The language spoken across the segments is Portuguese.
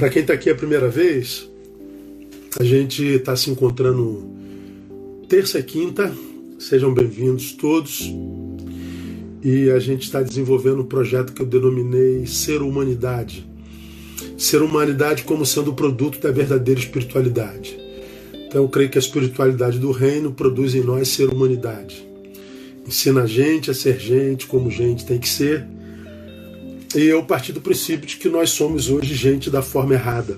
Para quem está aqui a primeira vez, a gente está se encontrando terça e quinta. Sejam bem-vindos todos. E a gente está desenvolvendo um projeto que eu denominei Ser Humanidade. Ser Humanidade como sendo produto da verdadeira espiritualidade. Então eu creio que a espiritualidade do reino produz em nós ser humanidade. Ensina a gente a ser gente como gente tem que ser e eu parti do princípio de que nós somos hoje gente da forma errada.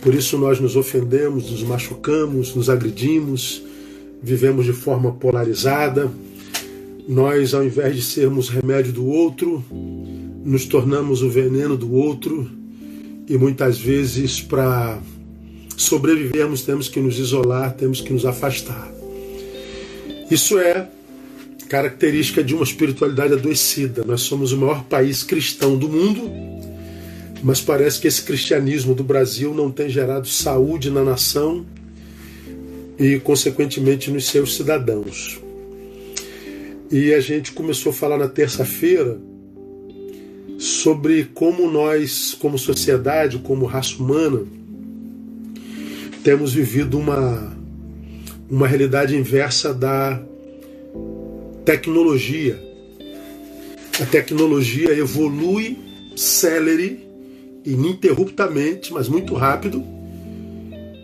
Por isso nós nos ofendemos, nos machucamos, nos agredimos, vivemos de forma polarizada. Nós, ao invés de sermos remédio do outro, nos tornamos o veneno do outro e muitas vezes para sobrevivermos temos que nos isolar, temos que nos afastar. Isso é característica de uma espiritualidade adoecida. Nós somos o maior país cristão do mundo, mas parece que esse cristianismo do Brasil não tem gerado saúde na nação e, consequentemente, nos seus cidadãos. E a gente começou a falar na terça-feira sobre como nós, como sociedade, como raça humana, temos vivido uma, uma realidade inversa da tecnologia. A tecnologia evolui celere, ininterruptamente, mas muito rápido,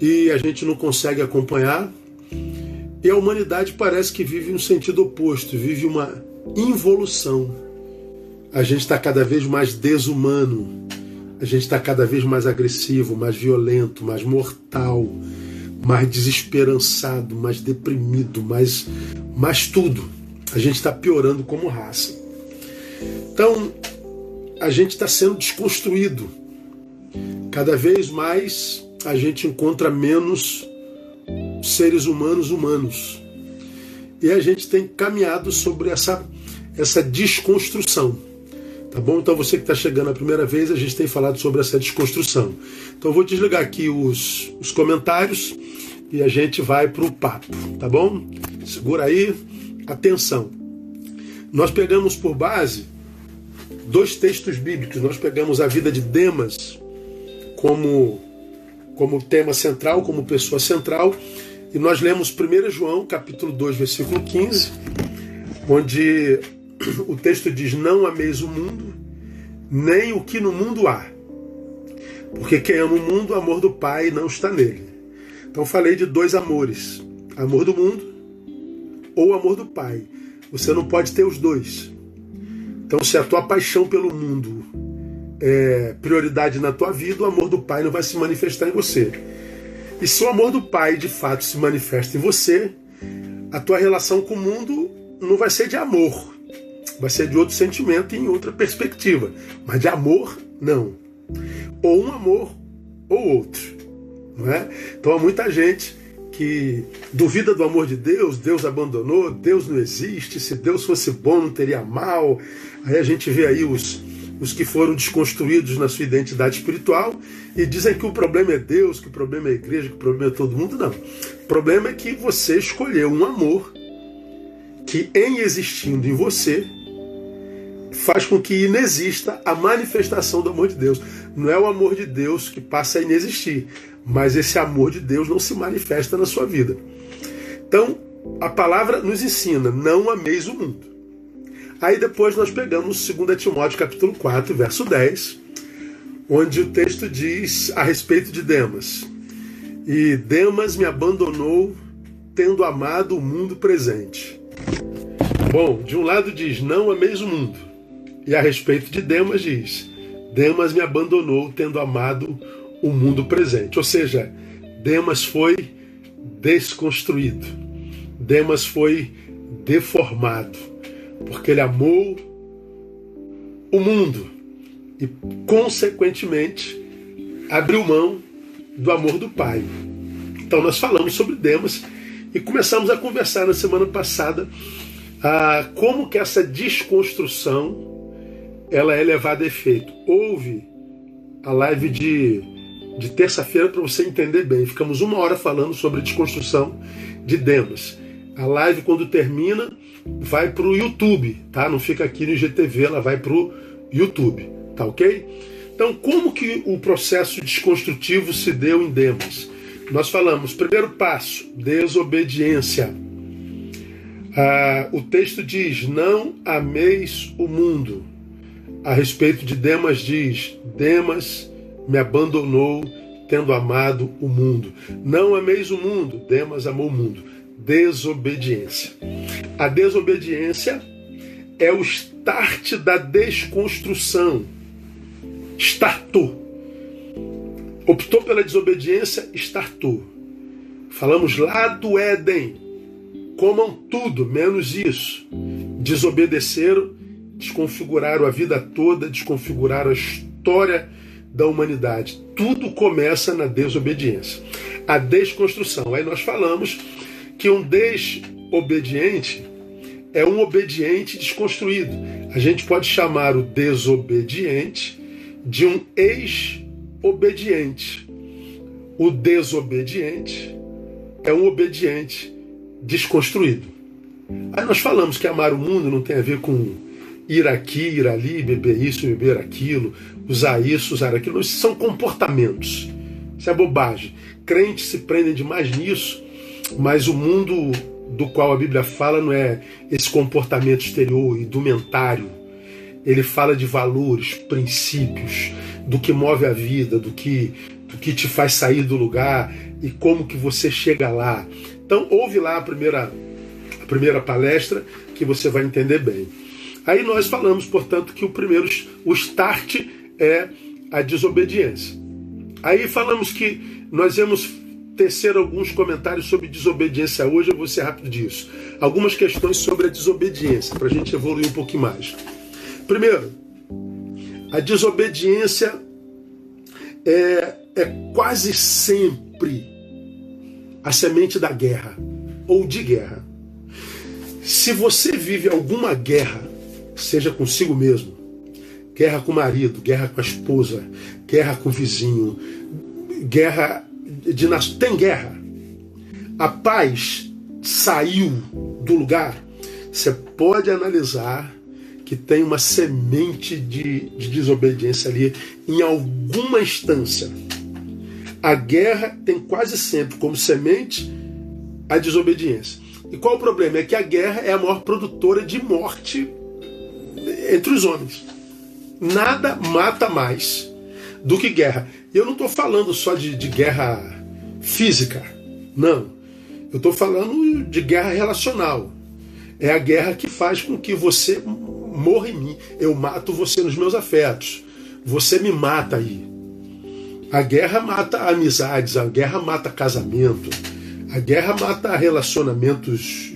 e a gente não consegue acompanhar. E a humanidade parece que vive um sentido oposto, vive uma involução. A gente está cada vez mais desumano, a gente está cada vez mais agressivo, mais violento, mais mortal, mais desesperançado, mais deprimido, mais, mais tudo a gente está piorando como raça. Então, a gente está sendo desconstruído. Cada vez mais a gente encontra menos seres humanos humanos. E a gente tem caminhado sobre essa, essa desconstrução. Tá bom? Então você que está chegando a primeira vez, a gente tem falado sobre essa desconstrução. Então eu vou desligar aqui os, os comentários e a gente vai para o papo, tá bom? Segura aí. Atenção! Nós pegamos por base dois textos bíblicos. Nós pegamos a vida de Demas como, como tema central, como pessoa central, e nós lemos 1 João, capítulo 2, versículo 15, onde o texto diz: Não ameis o mundo, nem o que no mundo há. Porque quem ama o mundo, o amor do Pai não está nele. Então falei de dois amores: amor do mundo ou o amor do Pai. Você não pode ter os dois. Então, se a tua paixão pelo mundo é prioridade na tua vida, o amor do Pai não vai se manifestar em você. E se o amor do Pai de fato se manifesta em você, a tua relação com o mundo não vai ser de amor, vai ser de outro sentimento e em outra perspectiva. Mas de amor, não. Ou um amor ou outro. Não é? Então há muita gente que duvida do amor de Deus, Deus abandonou, Deus não existe, se Deus fosse bom não teria mal. Aí a gente vê aí os, os que foram desconstruídos na sua identidade espiritual e dizem que o problema é Deus, que o problema é a igreja, que o problema é todo mundo. Não. O problema é que você escolheu um amor que, em existindo em você, faz com que inexista a manifestação do amor de Deus. Não é o amor de Deus que passa a inexistir, mas esse amor de Deus não se manifesta na sua vida. Então, a palavra nos ensina: não ameis o mundo. Aí depois nós pegamos 2 Timóteo capítulo 4, verso 10, onde o texto diz a respeito de Demas. E Demas me abandonou, tendo amado o mundo presente. Bom, de um lado diz: não ameis o mundo. E a respeito de Demas diz: Demas me abandonou, tendo amado o mundo presente. Ou seja, Demas foi desconstruído. Demas foi deformado, porque ele amou o mundo e, consequentemente, abriu mão do amor do Pai. Então, nós falamos sobre Demas e começamos a conversar na semana passada ah, como que essa desconstrução ela é levada a efeito. Houve a live de de terça-feira para você entender bem. Ficamos uma hora falando sobre desconstrução de Demas. A live, quando termina, vai para o YouTube, tá? Não fica aqui no IGTV, ela vai para o YouTube, tá ok? Então, como que o processo desconstrutivo se deu em Demas? Nós falamos, primeiro passo, desobediência. Ah, o texto diz: Não ameis o mundo. A respeito de Demas, diz: Demas me abandonou, tendo amado o mundo. Não ameis o mundo, Demas amou o mundo. Desobediência. A desobediência é o start da desconstrução. Startou. Optou pela desobediência, startou. Falamos lá do Éden. Comam tudo, menos isso. Desobedeceram, desconfiguraram a vida toda, desconfiguraram a história da humanidade. Tudo começa na desobediência. A desconstrução. Aí nós falamos que um desobediente é um obediente desconstruído. A gente pode chamar o desobediente de um ex-obediente. O desobediente é um obediente desconstruído. Aí nós falamos que amar o mundo não tem a ver com ir aqui, ir ali, beber isso, beber aquilo, usar isso, usar aquilo. Isso são comportamentos. Isso é bobagem. Crentes se prendem demais nisso, mas o mundo do qual a Bíblia fala não é esse comportamento exterior, indumentário. Ele fala de valores, princípios, do que move a vida, do que, do que te faz sair do lugar e como que você chega lá. Então ouve lá a primeira, a primeira palestra que você vai entender bem. Aí nós falamos, portanto, que o primeiro, o start é a desobediência. Aí falamos que nós íamos tecer alguns comentários sobre desobediência hoje, eu vou ser rápido disso. Algumas questões sobre a desobediência, para a gente evoluir um pouquinho mais. Primeiro, a desobediência é, é quase sempre a semente da guerra ou de guerra. Se você vive alguma guerra, seja consigo mesmo, guerra com o marido, guerra com a esposa, guerra com o vizinho, guerra de tem guerra. A paz saiu do lugar. Você pode analisar que tem uma semente de, de desobediência ali em alguma instância. A guerra tem quase sempre como semente a desobediência. E qual o problema? É que a guerra é a maior produtora de morte entre os homens. Nada mata mais do que guerra. Eu não estou falando só de, de guerra física, não. Eu estou falando de guerra relacional. É a guerra que faz com que você morra em mim. Eu mato você nos meus afetos. Você me mata aí. A guerra mata amizades, a guerra mata casamento, a guerra mata relacionamentos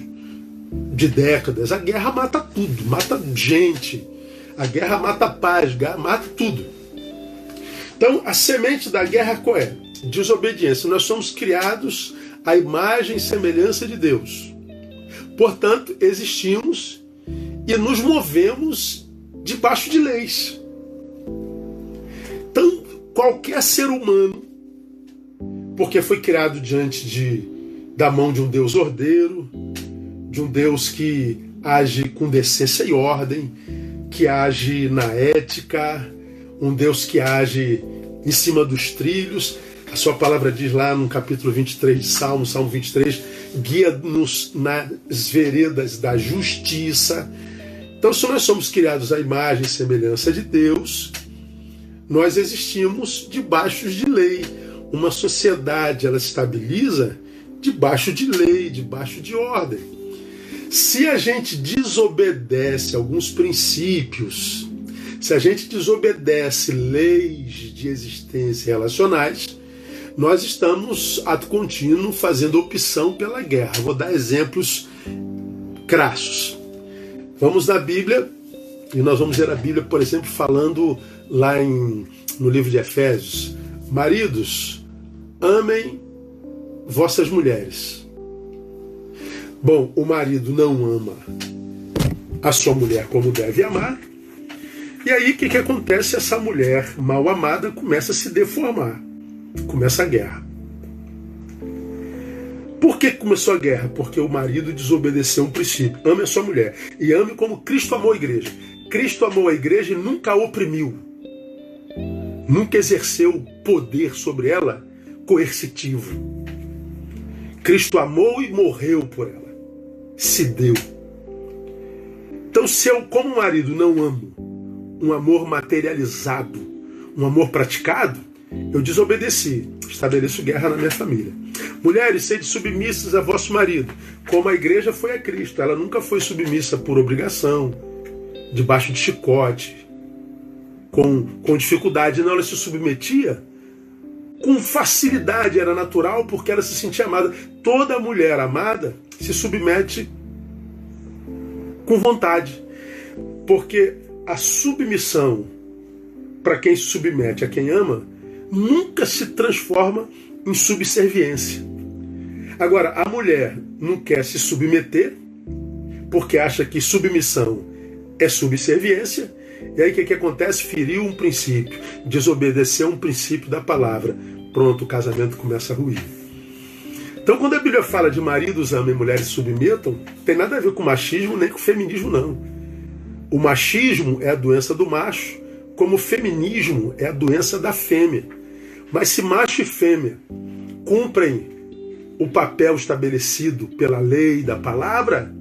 de décadas, a guerra mata tudo, mata gente, a guerra mata paz, mata tudo. Então, a semente da guerra qual é? Desobediência. Nós somos criados à imagem e semelhança de Deus. Portanto, existimos e nos movemos debaixo de leis. Então, qualquer ser humano, porque foi criado diante de, da mão de um Deus ordeiro, de um Deus que age com decência e ordem, que age na ética, um Deus que age em cima dos trilhos. A sua palavra diz lá no capítulo 23 de Salmo, Salmo 23, guia-nos nas veredas da justiça. Então, se nós somos criados à imagem e semelhança de Deus, nós existimos debaixo de lei. Uma sociedade, ela estabiliza debaixo de lei, debaixo de ordem. Se a gente desobedece alguns princípios, se a gente desobedece leis de existência relacionais, nós estamos, ato contínuo, fazendo opção pela guerra. Vou dar exemplos crassos. Vamos na Bíblia, e nós vamos ver a Bíblia, por exemplo, falando lá em, no livro de Efésios: Maridos, amem vossas mulheres. Bom, o marido não ama a sua mulher como deve amar, e aí o que, que acontece? Essa mulher mal amada começa a se deformar. Começa a guerra. Por que começou a guerra? Porque o marido desobedeceu um princípio. Ame a sua mulher. E ame como Cristo amou a igreja. Cristo amou a igreja e nunca a oprimiu. nunca exerceu poder sobre ela coercitivo. Cristo amou e morreu por ela. Se deu. Então, se eu, como marido, não amo um amor materializado, um amor praticado, eu desobedeci, estabeleço guerra na minha família. Mulheres, sede submissas a vosso marido, como a igreja foi a Cristo. Ela nunca foi submissa por obrigação, debaixo de chicote, com, com dificuldade. Não, ela se submetia com facilidade, era natural, porque ela se sentia amada. Toda mulher amada se submete com vontade, porque a submissão para quem se submete a quem ama nunca se transforma em subserviência. Agora, a mulher não quer se submeter porque acha que submissão é subserviência. E aí o que, que acontece? Feriu um princípio, desobedeceu um princípio da palavra. Pronto, o casamento começa a ruir. Então, quando a Bíblia fala de maridos amem mulheres submetam, tem nada a ver com machismo nem com feminismo, não. O machismo é a doença do macho, como o feminismo é a doença da fêmea. Mas se macho e fêmea cumprem o papel estabelecido pela lei da palavra,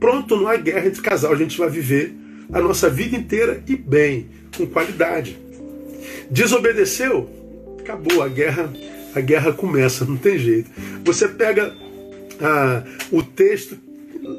pronto, não há guerra entre casal. A gente vai viver a nossa vida inteira e bem, com qualidade. Desobedeceu? Acabou, a guerra, a guerra começa, não tem jeito. Você pega ah, o texto,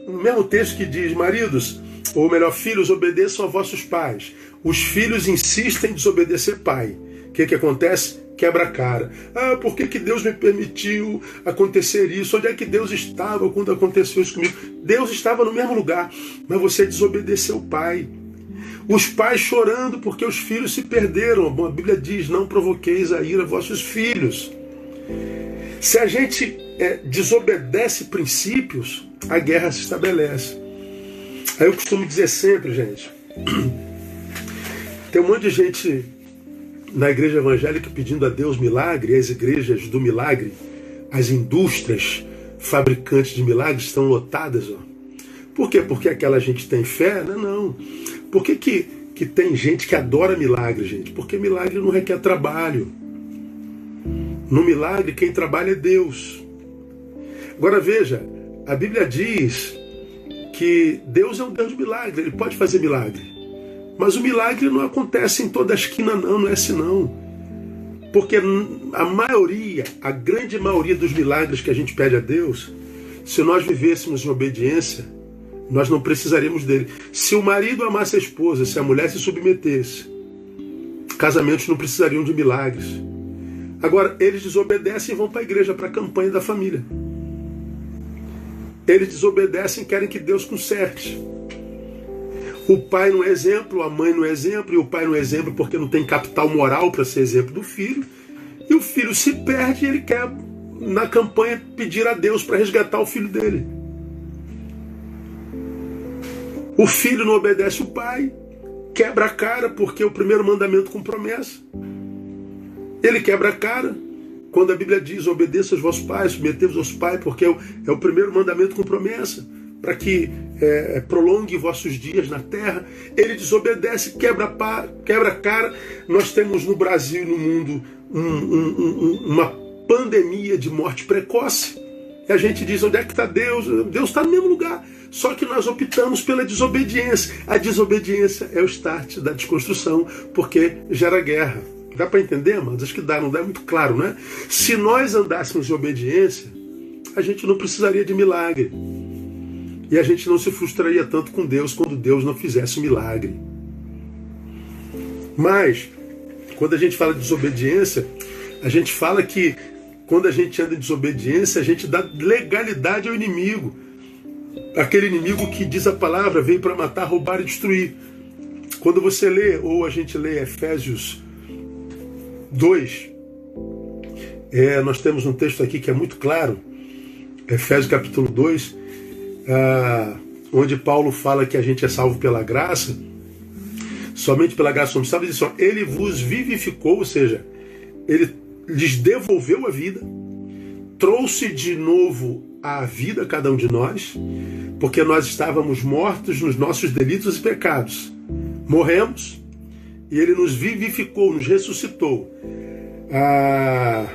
o mesmo texto que diz, maridos, ou melhor, filhos, obedeçam a vossos pais. Os filhos insistem em desobedecer pai. O que, que acontece? quebra a cara. Ah, por que, que Deus me permitiu acontecer isso? Onde é que Deus estava quando aconteceu isso comigo? Deus estava no mesmo lugar, mas você desobedeceu o pai. Os pais chorando porque os filhos se perderam. A Bíblia diz: não provoqueis a ira vossos filhos. Se a gente é, desobedece princípios, a guerra se estabelece. Aí eu costumo dizer sempre, gente, tem um monte de gente na igreja evangélica pedindo a Deus milagre, as igrejas do milagre, as indústrias fabricantes de milagres estão lotadas. Ó. Por quê? Porque aquela gente tem fé? Não, não. Por que, que, que tem gente que adora milagre, gente? Porque milagre não requer trabalho. No milagre, quem trabalha é Deus. Agora veja, a Bíblia diz que Deus é um Deus de milagre, ele pode fazer milagre. Mas o milagre não acontece em toda a esquina, não, não é assim não. Porque a maioria, a grande maioria dos milagres que a gente pede a Deus, se nós vivêssemos em obediência, nós não precisaríamos dele. Se o marido amasse a esposa, se a mulher se submetesse, casamentos não precisariam de milagres. Agora, eles desobedecem e vão para a igreja, para a campanha da família. Eles desobedecem e querem que Deus conserte. O pai não é exemplo, a mãe não é exemplo, e o pai não é exemplo porque não tem capital moral para ser exemplo do filho. E o filho se perde e ele quer, na campanha, pedir a Deus para resgatar o filho dele. O filho não obedece o pai, quebra a cara porque o primeiro mandamento com promessa. Ele quebra a cara quando a Bíblia diz: obedeça aos vossos pais, submetei-vos aos pais, porque é o, é o primeiro mandamento com promessa para que é, prolongue vossos dias na terra. Ele desobedece, quebra, quebra a cara. Nós temos no Brasil e no mundo um, um, um, uma pandemia de morte precoce. E a gente diz: onde é que está Deus? Deus está no mesmo lugar. Só que nós optamos pela desobediência. A desobediência é o start da desconstrução, porque gera guerra. Dá para entender, mas acho que dá, não dá muito claro, né? Se nós andássemos em obediência, a gente não precisaria de milagre. E a gente não se frustraria tanto com Deus quando Deus não fizesse milagre. Mas, quando a gente fala de desobediência, a gente fala que quando a gente anda em desobediência, a gente dá legalidade ao inimigo. Aquele inimigo que diz a palavra veio para matar, roubar e destruir. Quando você lê, ou a gente lê Efésios 2, é, nós temos um texto aqui que é muito claro, Efésios capítulo 2, ah, onde Paulo fala que a gente é salvo pela graça, somente pela graça somos salvos, assim, ele vos vivificou, ou seja, ele lhes devolveu a vida, trouxe de novo a vida a cada um de nós, porque nós estávamos mortos nos nossos delitos e pecados. Morremos, e ele nos vivificou, nos ressuscitou. Ah,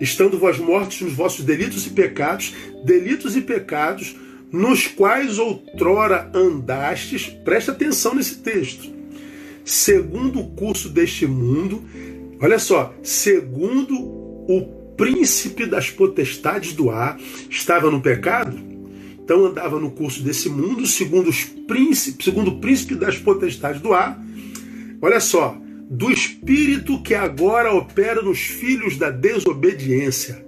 estando vós mortos nos vossos delitos e pecados, delitos e pecados nos quais outrora andastes, presta atenção nesse texto, segundo o curso deste mundo, olha só, segundo o príncipe das potestades do ar, estava no pecado, então andava no curso desse mundo, segundo os príncipes, segundo o príncipe das potestades do ar. Olha só, do espírito que agora opera nos filhos da desobediência.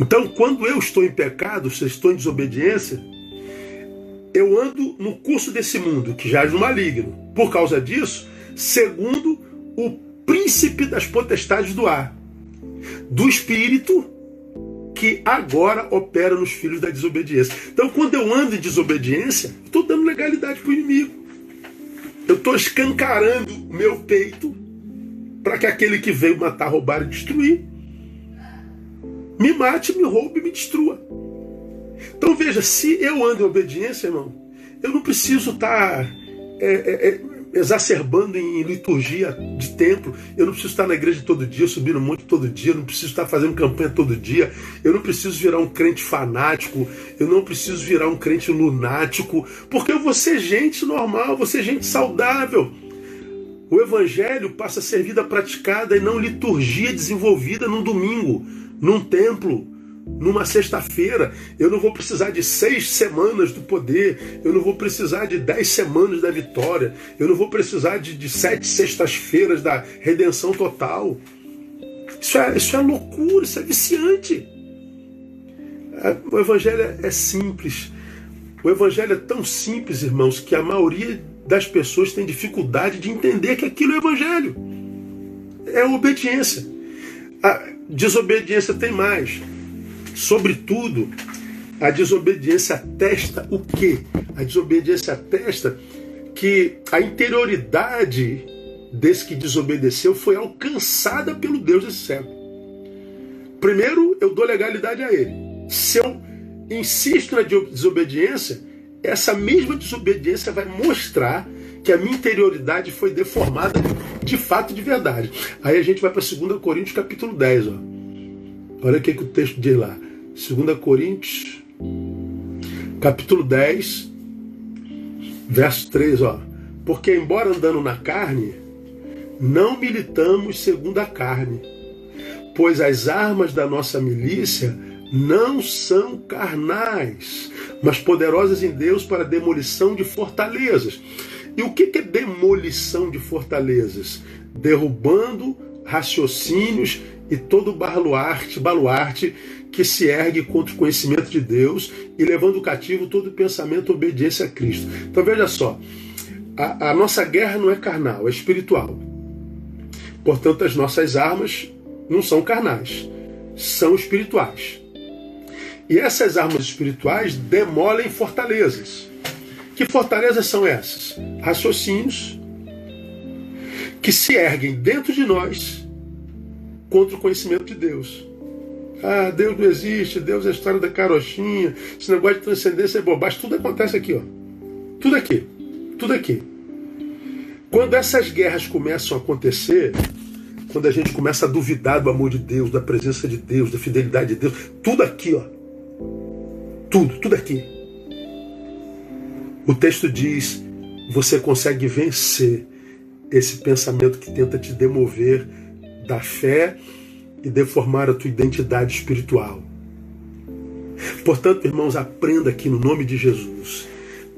Então, quando eu estou em pecado, se estou em desobediência, eu ando no curso desse mundo, que já é no maligno. Por causa disso, segundo o príncipe das potestades do ar, do espírito que agora opera nos filhos da desobediência. Então, quando eu ando em desobediência, estou dando legalidade para o inimigo. Eu estou escancarando meu peito para que aquele que veio matar, roubar e destruir me mate, me roube, me destrua. Então veja, se eu ando em obediência, irmão, eu não preciso estar tá, é, é, é, exacerbando em liturgia de templo, eu não preciso estar na igreja todo dia, subindo monte todo dia, eu não preciso estar fazendo campanha todo dia, eu não preciso virar um crente fanático, eu não preciso virar um crente lunático, porque eu vou ser gente normal, vou ser gente saudável. O evangelho passa a ser vida praticada e não liturgia desenvolvida num domingo num templo, numa sexta-feira. Eu não vou precisar de seis semanas do poder. Eu não vou precisar de dez semanas da vitória. Eu não vou precisar de, de sete sextas-feiras da redenção total. Isso é, isso é loucura, isso é viciante. É, o evangelho é simples. O evangelho é tão simples, irmãos, que a maioria das pessoas tem dificuldade de entender que aquilo é evangelho. É obediência. A, Desobediência tem mais. Sobretudo, a desobediência atesta o quê? A desobediência atesta que a interioridade desse que desobedeceu foi alcançada pelo Deus desse século. Primeiro, eu dou legalidade a ele. Se eu insisto na desobediência, essa mesma desobediência vai mostrar que a minha interioridade foi deformada de fato de verdade. Aí a gente vai para 2 Coríntios capítulo 10. Ó. Olha o que, que o texto diz lá. 2 Coríntios capítulo 10, verso 3. Ó. Porque embora andando na carne, não militamos segundo a carne, pois as armas da nossa milícia não são carnais, mas poderosas em Deus para demolição de fortalezas. E o que é demolição de fortalezas? Derrubando raciocínios e todo baluarte, baluarte que se ergue contra o conhecimento de Deus e levando cativo todo pensamento obediência a Cristo. Então veja só, a, a nossa guerra não é carnal, é espiritual. Portanto, as nossas armas não são carnais, são espirituais. E essas armas espirituais demolem fortalezas. Que fortalezas são essas? Raciocínios que se erguem dentro de nós contra o conhecimento de Deus. Ah, Deus não existe, Deus é a história da carochinha, esse negócio de transcendência é bobagem, tudo acontece aqui, ó. Tudo aqui, tudo aqui. Quando essas guerras começam a acontecer, quando a gente começa a duvidar do amor de Deus, da presença de Deus, da fidelidade de Deus, tudo aqui, ó. Tudo, tudo aqui. O texto diz: você consegue vencer esse pensamento que tenta te demover da fé e deformar a tua identidade espiritual. Portanto, irmãos, aprenda aqui no nome de Jesus.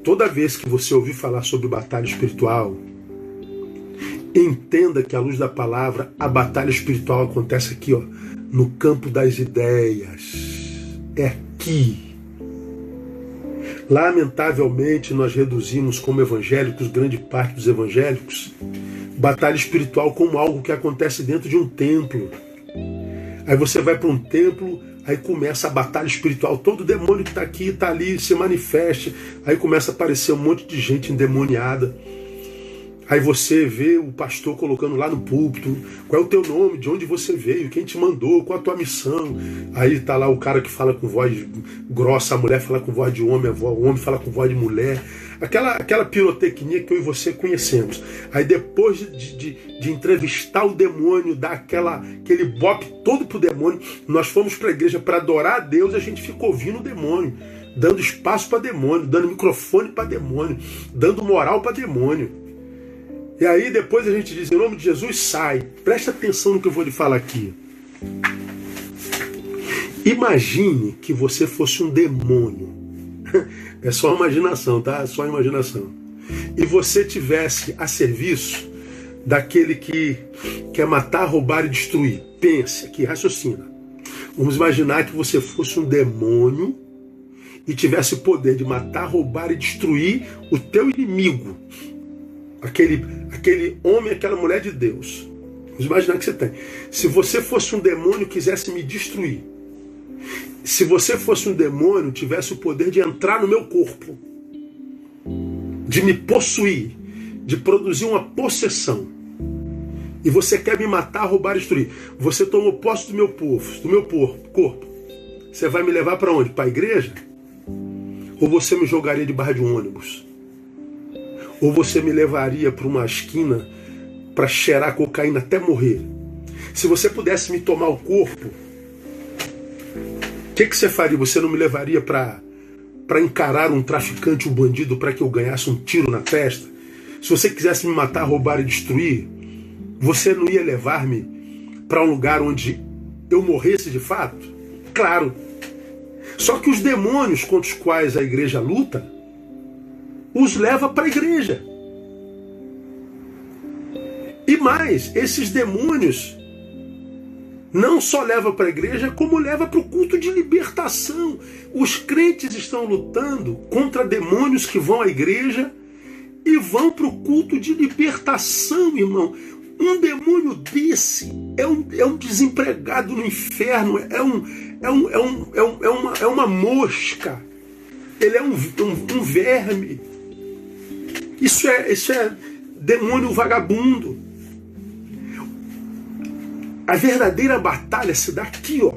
Toda vez que você ouvir falar sobre batalha espiritual, entenda que à luz da palavra, a batalha espiritual acontece aqui, ó, no campo das ideias. É aqui Lamentavelmente, nós reduzimos como evangélicos, grande parte dos evangélicos, batalha espiritual como algo que acontece dentro de um templo. Aí você vai para um templo, aí começa a batalha espiritual. Todo demônio que está aqui, está ali, se manifesta. Aí começa a aparecer um monte de gente endemoniada. Aí você vê o pastor colocando lá no púlpito, qual é o teu nome, de onde você veio, quem te mandou, qual a tua missão. Aí tá lá o cara que fala com voz grossa, a mulher fala com voz de homem, o homem fala com voz de mulher. Aquela, aquela pirotecnia que eu e você conhecemos. Aí depois de, de, de entrevistar o demônio, dar aquela, aquele bope todo pro demônio, nós fomos para a igreja para adorar a Deus, a gente ficou ouvindo o demônio, dando espaço para demônio, dando microfone para demônio, dando moral para demônio. E aí depois a gente diz, em nome de Jesus, sai. Presta atenção no que eu vou lhe falar aqui. Imagine que você fosse um demônio. É só imaginação, tá? É só imaginação. E você tivesse a serviço daquele que quer matar, roubar e destruir. Pense aqui, raciocina. Vamos imaginar que você fosse um demônio e tivesse o poder de matar, roubar e destruir o teu inimigo aquele, aquele homem, aquela mulher de Deus. Vamos imaginar que você tem. Se você fosse um demônio e quisesse me destruir, se você fosse um demônio, tivesse o poder de entrar no meu corpo, de me possuir, de produzir uma possessão, e você quer me matar, roubar, destruir, você tomou posse do meu povo, do meu corpo, você vai me levar para onde? Para a igreja? Ou você me jogaria de barra de um ônibus? Ou você me levaria para uma esquina para cheirar cocaína até morrer? Se você pudesse me tomar o corpo, o que, que você faria? Você não me levaria para para encarar um traficante, um bandido, para que eu ganhasse um tiro na testa? Se você quisesse me matar, roubar e destruir, você não ia levar-me para um lugar onde eu morresse de fato? Claro. Só que os demônios contra os quais a igreja luta os leva para a igreja. E mais, esses demônios não só leva para a igreja, como leva para o culto de libertação. Os crentes estão lutando contra demônios que vão à igreja e vão para o culto de libertação, irmão. Um demônio desse é um, é um desempregado no inferno, é, um, é, um, é, um, é, um, é, uma, é uma mosca, ele é um, um, um verme. Isso é, isso é demônio vagabundo. A verdadeira batalha se dá aqui, ó.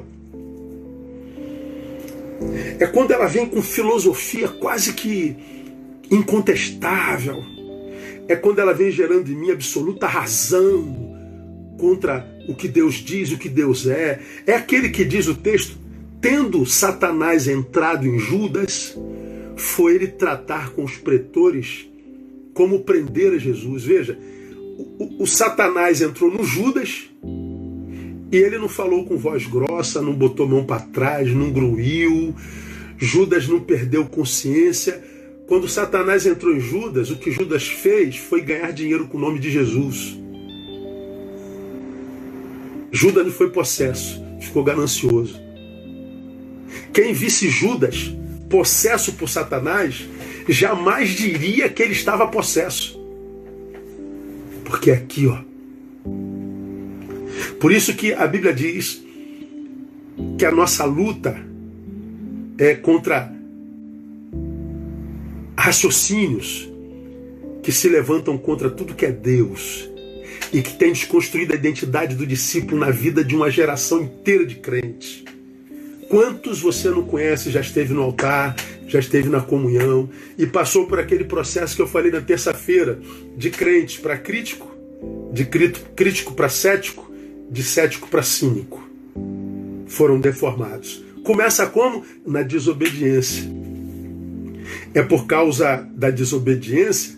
É quando ela vem com filosofia quase que incontestável. É quando ela vem gerando em mim absoluta razão contra o que Deus diz, o que Deus é. É aquele que diz o texto: tendo Satanás entrado em Judas, foi ele tratar com os pretores como prender a Jesus. Veja, o, o, Satanás entrou no Judas e ele não falou com voz grossa, não botou mão para trás, não gruiu. Judas não perdeu consciência. Quando Satanás entrou em Judas, o que Judas fez foi ganhar dinheiro com o nome de Jesus. Judas não foi possesso, ficou ganancioso. Quem visse Judas possesso por Satanás jamais diria que ele estava possesso. Porque aqui, ó. Por isso que a Bíblia diz que a nossa luta é contra raciocínios que se levantam contra tudo que é Deus e que tem desconstruído a identidade do discípulo na vida de uma geração inteira de crentes. Quantos você não conhece, já esteve no altar, já esteve na comunhão e passou por aquele processo que eu falei na terça-feira, de crente para crítico, de crítico para cético, de cético para cínico. Foram deformados. Começa como? Na desobediência. É por causa da desobediência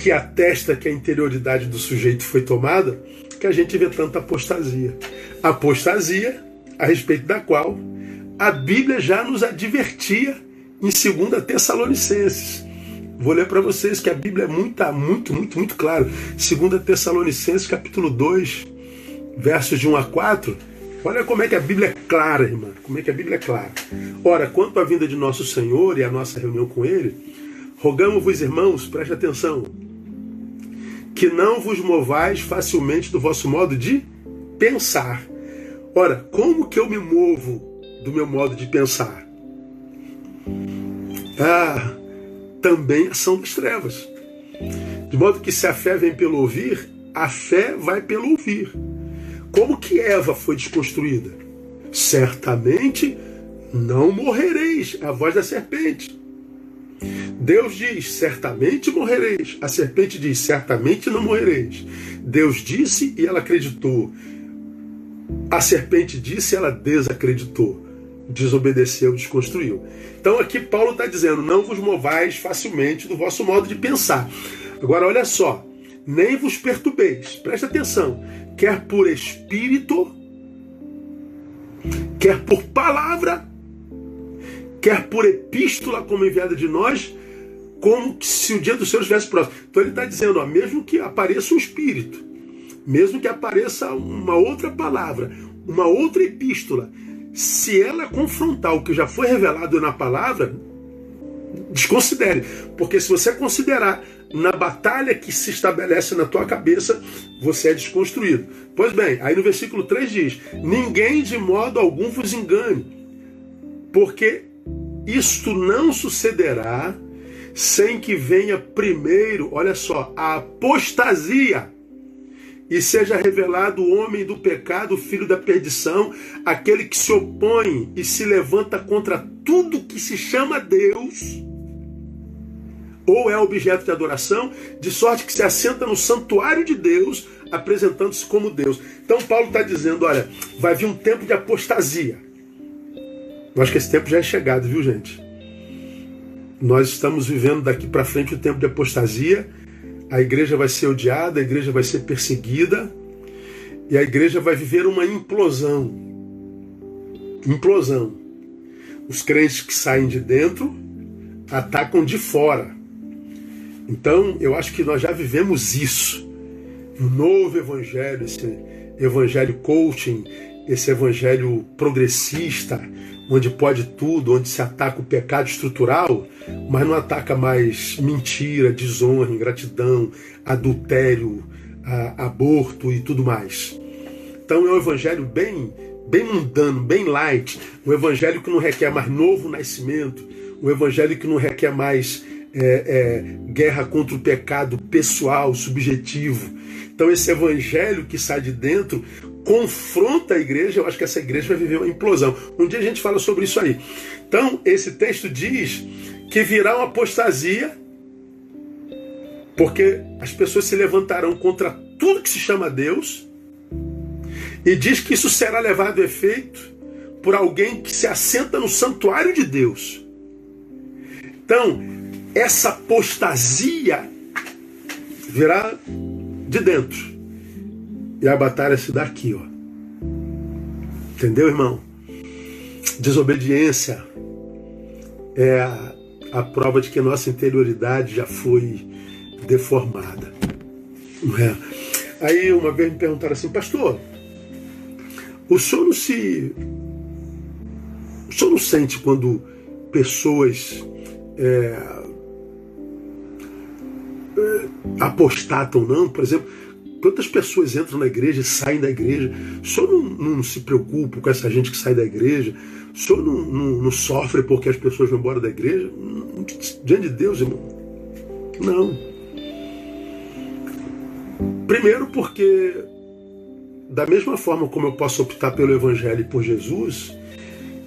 que atesta que a interioridade do sujeito foi tomada que a gente vê tanta apostasia. Apostasia a respeito da qual a Bíblia já nos advertia em 2 Tessalonicenses. Vou ler para vocês que a Bíblia é muito, muito, muito, muito clara. 2 Tessalonicenses, capítulo 2, versos de 1 a 4. Olha como é que a Bíblia é clara, irmã. Como é que a Bíblia é clara. Ora, quanto à vinda de nosso Senhor e a nossa reunião com Ele, rogamos-vos, irmãos, preste atenção, que não vos movais facilmente do vosso modo de pensar. Ora, como que eu me movo do meu modo de pensar. Ah, também ação das trevas. De modo que se a fé vem pelo ouvir, a fé vai pelo ouvir. Como que Eva foi desconstruída? Certamente não morrereis, a voz da serpente. Deus diz: certamente morrereis. A serpente diz: certamente não morrereis. Deus disse e ela acreditou. A serpente disse e ela desacreditou. Desobedeceu, desconstruiu. Então aqui Paulo está dizendo: não vos movais facilmente do vosso modo de pensar. Agora olha só, nem vos perturbeis, presta atenção, quer por espírito, quer por palavra, quer por epístola como enviada de nós, como se o dia do Senhor estivesse próximo. Então ele está dizendo, ó, mesmo que apareça um espírito, mesmo que apareça uma outra palavra, uma outra epístola, se ela confrontar o que já foi revelado na palavra, desconsidere. Porque se você considerar na batalha que se estabelece na tua cabeça, você é desconstruído. Pois bem, aí no versículo 3 diz: Ninguém de modo algum vos engane, porque isto não sucederá sem que venha primeiro, olha só, a apostasia e seja revelado o homem do pecado, o filho da perdição, aquele que se opõe e se levanta contra tudo que se chama Deus ou é objeto de adoração, de sorte que se assenta no santuário de Deus, apresentando-se como Deus. Então Paulo está dizendo: olha, vai vir um tempo de apostasia. Eu acho que esse tempo já é chegado, viu, gente? Nós estamos vivendo daqui para frente o tempo de apostasia. A igreja vai ser odiada, a igreja vai ser perseguida e a igreja vai viver uma implosão. Implosão. Os crentes que saem de dentro atacam de fora. Então, eu acho que nós já vivemos isso. Um novo evangelho, esse evangelho coaching, esse evangelho progressista, onde pode tudo, onde se ataca o pecado estrutural, mas não ataca mais mentira, desonra, ingratidão, adultério, aborto e tudo mais. Então é um evangelho bem, bem mundano, bem light, um evangelho que não requer mais novo nascimento, um evangelho que não requer mais é, é, guerra contra o pecado pessoal, subjetivo. Então, esse evangelho que sai de dentro confronta a igreja. Eu acho que essa igreja vai viver uma implosão. Um dia a gente fala sobre isso aí. Então, esse texto diz que virá uma apostasia, porque as pessoas se levantarão contra tudo que se chama Deus, e diz que isso será levado a efeito por alguém que se assenta no santuário de Deus. Então, essa apostasia virá de dentro. E a batalha se dá aqui, ó. Entendeu, irmão? Desobediência é a, a prova de que nossa interioridade já foi deformada. É? Aí uma vez me perguntaram assim, pastor, o senhor não se. O senhor não sente quando pessoas é, apostatam, não. Por exemplo, quantas pessoas entram na igreja e saem da igreja? O senhor não, não se preocupa com essa gente que sai da igreja? O senhor não, não, não sofre porque as pessoas vão embora da igreja? Diante de Deus, irmão. Não. Primeiro porque, da mesma forma como eu posso optar pelo Evangelho e por Jesus,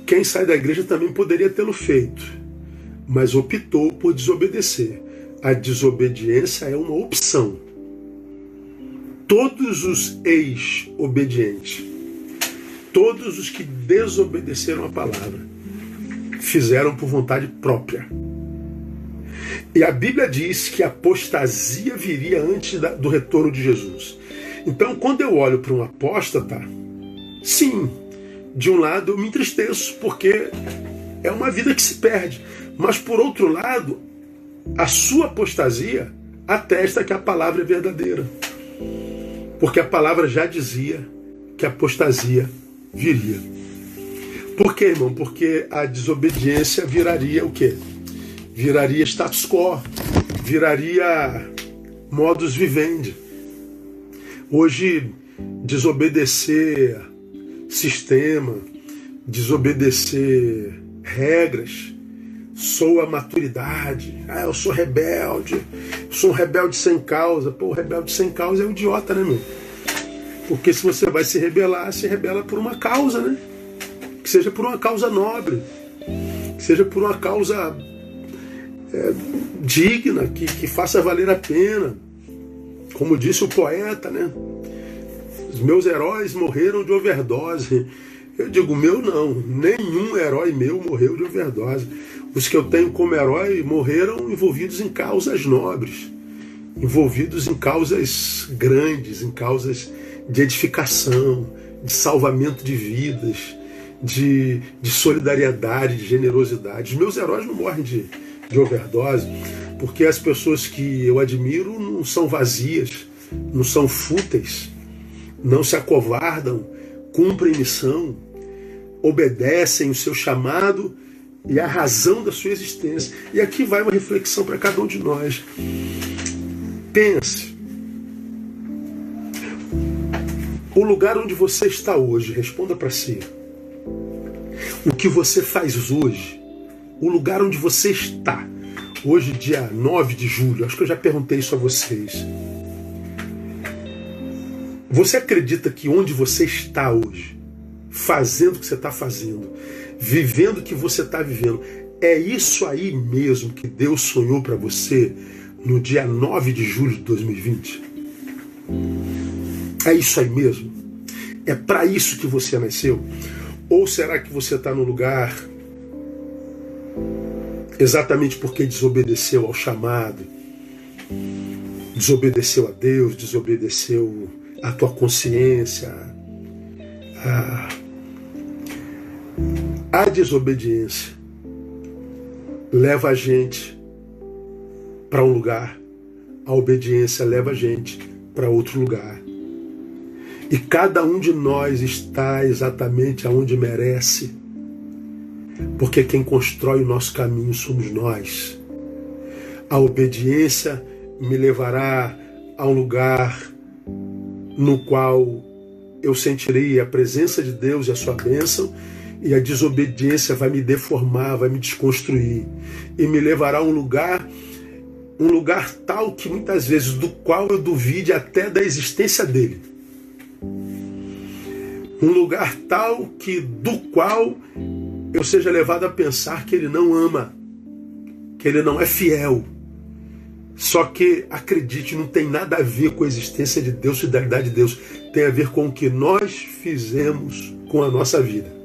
quem sai da igreja também poderia tê-lo feito, mas optou por desobedecer a desobediência é uma opção. Todos os ex-obedientes, todos os que desobedeceram a palavra, fizeram por vontade própria. E a Bíblia diz que a apostasia viria antes do retorno de Jesus. Então, quando eu olho para um apóstata, sim, de um lado eu me entristeço, porque é uma vida que se perde. Mas por outro lado, a sua apostasia atesta que a palavra é verdadeira. Porque a palavra já dizia que a apostasia viria. Por quê, irmão? Porque a desobediência viraria o quê? Viraria status quo, viraria modus vivendi. Hoje, desobedecer sistema, desobedecer regras, sou a maturidade. Ah, eu sou rebelde. sou um rebelde sem causa. Pô, rebelde sem causa é um idiota, né, meu? Porque se você vai se rebelar, se rebela por uma causa, né? Que seja por uma causa nobre. Que seja por uma causa é, digna, que, que faça valer a pena. Como disse o poeta, né? Os meus heróis morreram de overdose. Eu digo, meu não, nenhum herói meu morreu de overdose. Os que eu tenho como herói morreram envolvidos em causas nobres, envolvidos em causas grandes, em causas de edificação, de salvamento de vidas, de, de solidariedade, de generosidade. Os meus heróis não morrem de, de overdose, porque as pessoas que eu admiro não são vazias, não são fúteis, não se acovardam, cumprem missão, obedecem o seu chamado e a razão da sua existência. E aqui vai uma reflexão para cada um de nós. Pense. O lugar onde você está hoje, responda para si. O que você faz hoje, o lugar onde você está, hoje, dia 9 de julho, acho que eu já perguntei isso a vocês. Você acredita que onde você está hoje, fazendo o que você está fazendo, vivendo o que você está vivendo, é isso aí mesmo que Deus sonhou para você no dia 9 de julho de 2020? É isso aí mesmo? É para isso que você nasceu? Ou será que você está no lugar exatamente porque desobedeceu ao chamado, desobedeceu a Deus, desobedeceu a tua consciência, a desobediência leva a gente para um lugar, a obediência leva a gente para outro lugar. E cada um de nós está exatamente aonde merece, porque quem constrói o nosso caminho somos nós. A obediência me levará a um lugar no qual eu sentirei a presença de Deus e a sua bênção, e a desobediência vai me deformar, vai me desconstruir e me levará a um lugar um lugar tal que muitas vezes do qual eu duvide até da existência dele. Um lugar tal que do qual eu seja levado a pensar que ele não ama, que ele não é fiel, só que, acredite, não tem nada a ver com a existência de Deus, fidelidade de Deus. Tem a ver com o que nós fizemos com a nossa vida.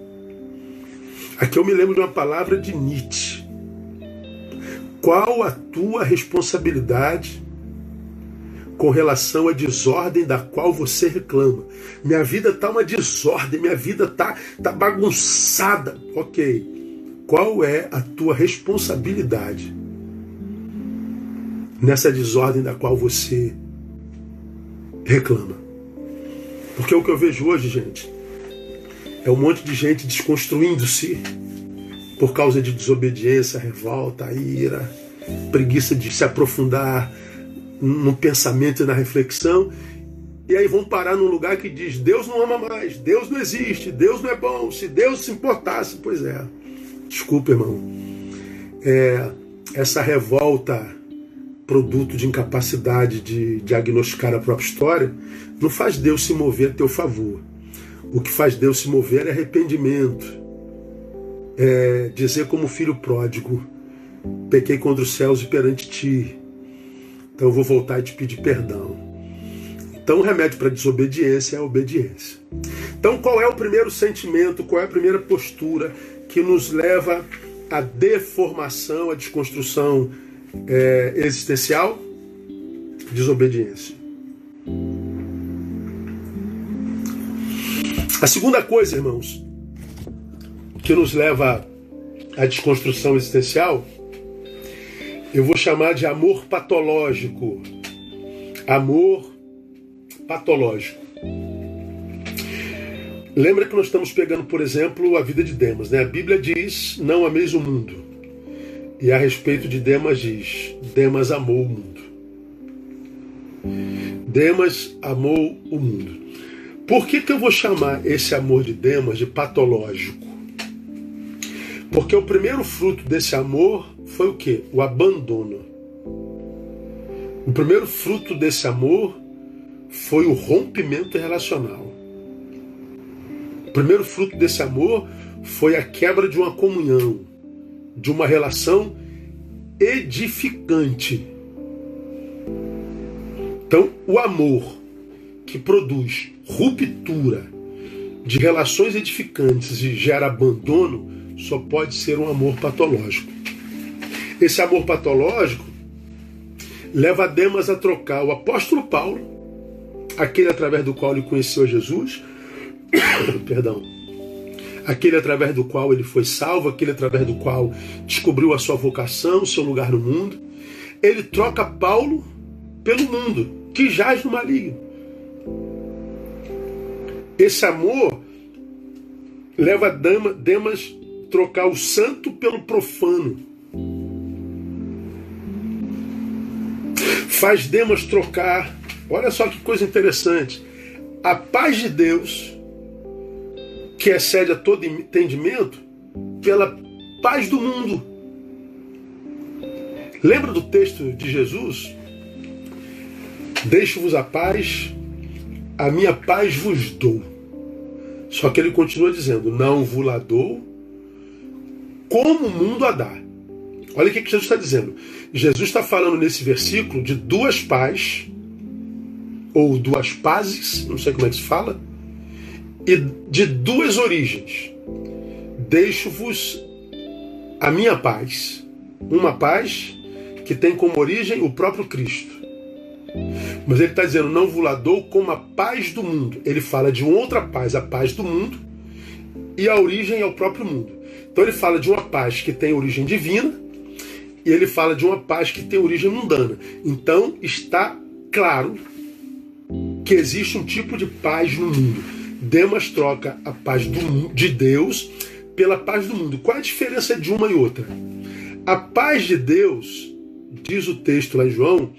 Aqui eu me lembro de uma palavra de Nietzsche. Qual a tua responsabilidade com relação à desordem da qual você reclama? Minha vida está uma desordem, minha vida está tá bagunçada. Ok. Qual é a tua responsabilidade? nessa desordem da qual você reclama. Porque o que eu vejo hoje, gente, é um monte de gente desconstruindo-se por causa de desobediência, revolta, ira, preguiça de se aprofundar no pensamento e na reflexão. E aí vão parar num lugar que diz: Deus não ama mais, Deus não existe, Deus não é bom. Se Deus se importasse, pois é. Desculpa, irmão. É, essa revolta produto de incapacidade de diagnosticar a própria história, não faz Deus se mover a teu favor. O que faz Deus se mover é arrependimento. É dizer como filho pródigo, pequei contra os céus e perante ti. Então eu vou voltar e te pedir perdão. Então o remédio para desobediência é a obediência. Então qual é o primeiro sentimento, qual é a primeira postura que nos leva à deformação, à desconstrução é, existencial, desobediência. A segunda coisa, irmãos, que nos leva à desconstrução existencial, eu vou chamar de amor patológico. Amor patológico. Lembra que nós estamos pegando, por exemplo, a vida de Demas, né? A Bíblia diz: "Não ameis o mundo". E a respeito de Demas diz: Demas amou o mundo. Demas amou o mundo. Por que, que eu vou chamar esse amor de Demas de patológico? Porque o primeiro fruto desse amor foi o que? O abandono. O primeiro fruto desse amor foi o rompimento relacional. O primeiro fruto desse amor foi a quebra de uma comunhão, de uma relação edificante. Então, o amor que produz ruptura de relações edificantes e gera abandono só pode ser um amor patológico. Esse amor patológico leva Demas a trocar o apóstolo Paulo, aquele através do qual ele conheceu Jesus, perdão, aquele através do qual ele foi salvo, aquele através do qual descobriu a sua vocação, seu lugar no mundo. Ele troca Paulo pelo mundo, que jaz no maligno. Esse amor leva Demas trocar o santo pelo profano. Faz Demas trocar, olha só que coisa interessante, a paz de Deus, que excede a todo entendimento, pela paz do mundo. Lembra do texto de Jesus? Deixo-vos a paz, a minha paz vos dou. Só que ele continua dizendo: Não vos la dou como o mundo a dá. Olha o que Jesus está dizendo. Jesus está falando nesse versículo de duas paz, ou duas pazes, não sei como é que se fala, e de duas origens. Deixo-vos a minha paz. Uma paz que tem como origem o próprio Cristo. Mas ele está dizendo, não vos dou como a paz do mundo. Ele fala de outra paz, a paz do mundo, e a origem é o próprio mundo. Então ele fala de uma paz que tem origem divina e ele fala de uma paz que tem origem mundana. Então está claro que existe um tipo de paz no mundo. Demas troca a paz do, de Deus pela paz do mundo. Qual a diferença de uma e outra? A paz de Deus, diz o texto lá em João,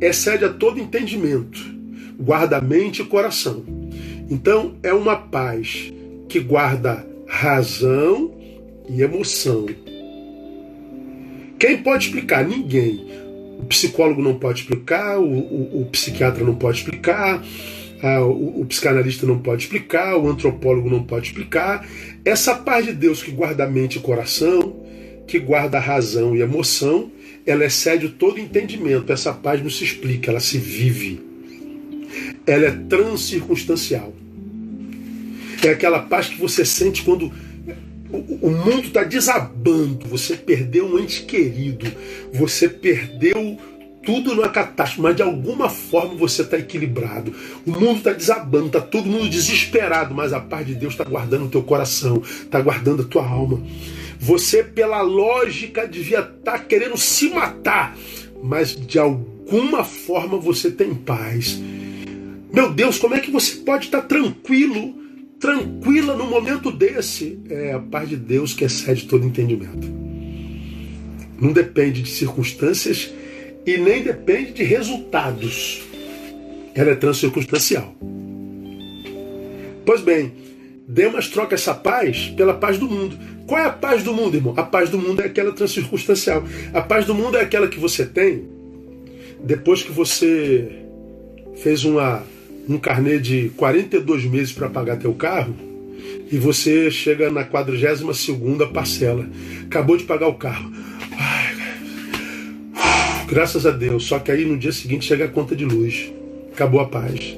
excede a todo entendimento, guarda mente e coração. Então é uma paz que guarda razão e emoção. Quem pode explicar? Ninguém. O psicólogo não pode explicar, o, o, o psiquiatra não pode explicar, a, o, o, psicanalista não pode explicar, o antropólogo não pode explicar. Essa paz de Deus que guarda mente e coração, que guarda razão e emoção, ela excede todo entendimento. Essa paz não se explica, ela se vive. Ela é transcircunstancial. É aquela paz que você sente quando o mundo está desabando, você perdeu um ente querido, você perdeu tudo numa catástrofe, mas de alguma forma você está equilibrado. O mundo está desabando, está todo mundo desesperado, mas a paz de Deus está guardando o teu coração, está guardando a tua alma. Você, pela lógica, devia estar tá querendo se matar, mas de alguma forma você tem paz. Meu Deus, como é que você pode estar tá tranquilo tranquila no momento desse é a paz de Deus que excede todo entendimento. Não depende de circunstâncias e nem depende de resultados. Ela é transcircunstancial. Pois bem, Demas troca essa paz pela paz do mundo. Qual é a paz do mundo, irmão? A paz do mundo é aquela transcircunstancial. A paz do mundo é aquela que você tem depois que você fez uma um carnê de 42 meses para pagar teu carro e você chega na 42 segunda parcela. Acabou de pagar o carro. Ai, graças a Deus. Só que aí no dia seguinte chega a conta de luz. Acabou a paz.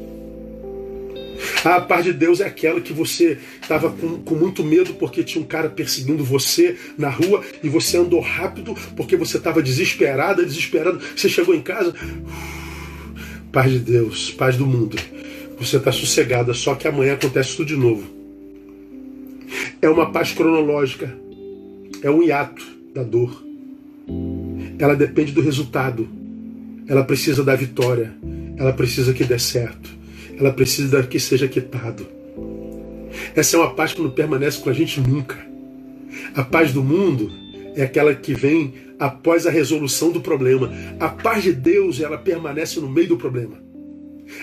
A paz de Deus é aquela que você estava com, com, muito medo porque tinha um cara perseguindo você na rua e você andou rápido porque você estava desesperada, desesperado. Você chegou em casa. Paz de Deus, paz do mundo. Você está sossegada, só que amanhã acontece tudo de novo. É uma paz cronológica. É um hiato da dor. Ela depende do resultado. Ela precisa da vitória. Ela precisa que dê certo. Ela precisa que seja quitado. Essa é uma paz que não permanece com a gente nunca. A paz do mundo é aquela que vem após a resolução do problema. A paz de Deus, ela permanece no meio do problema.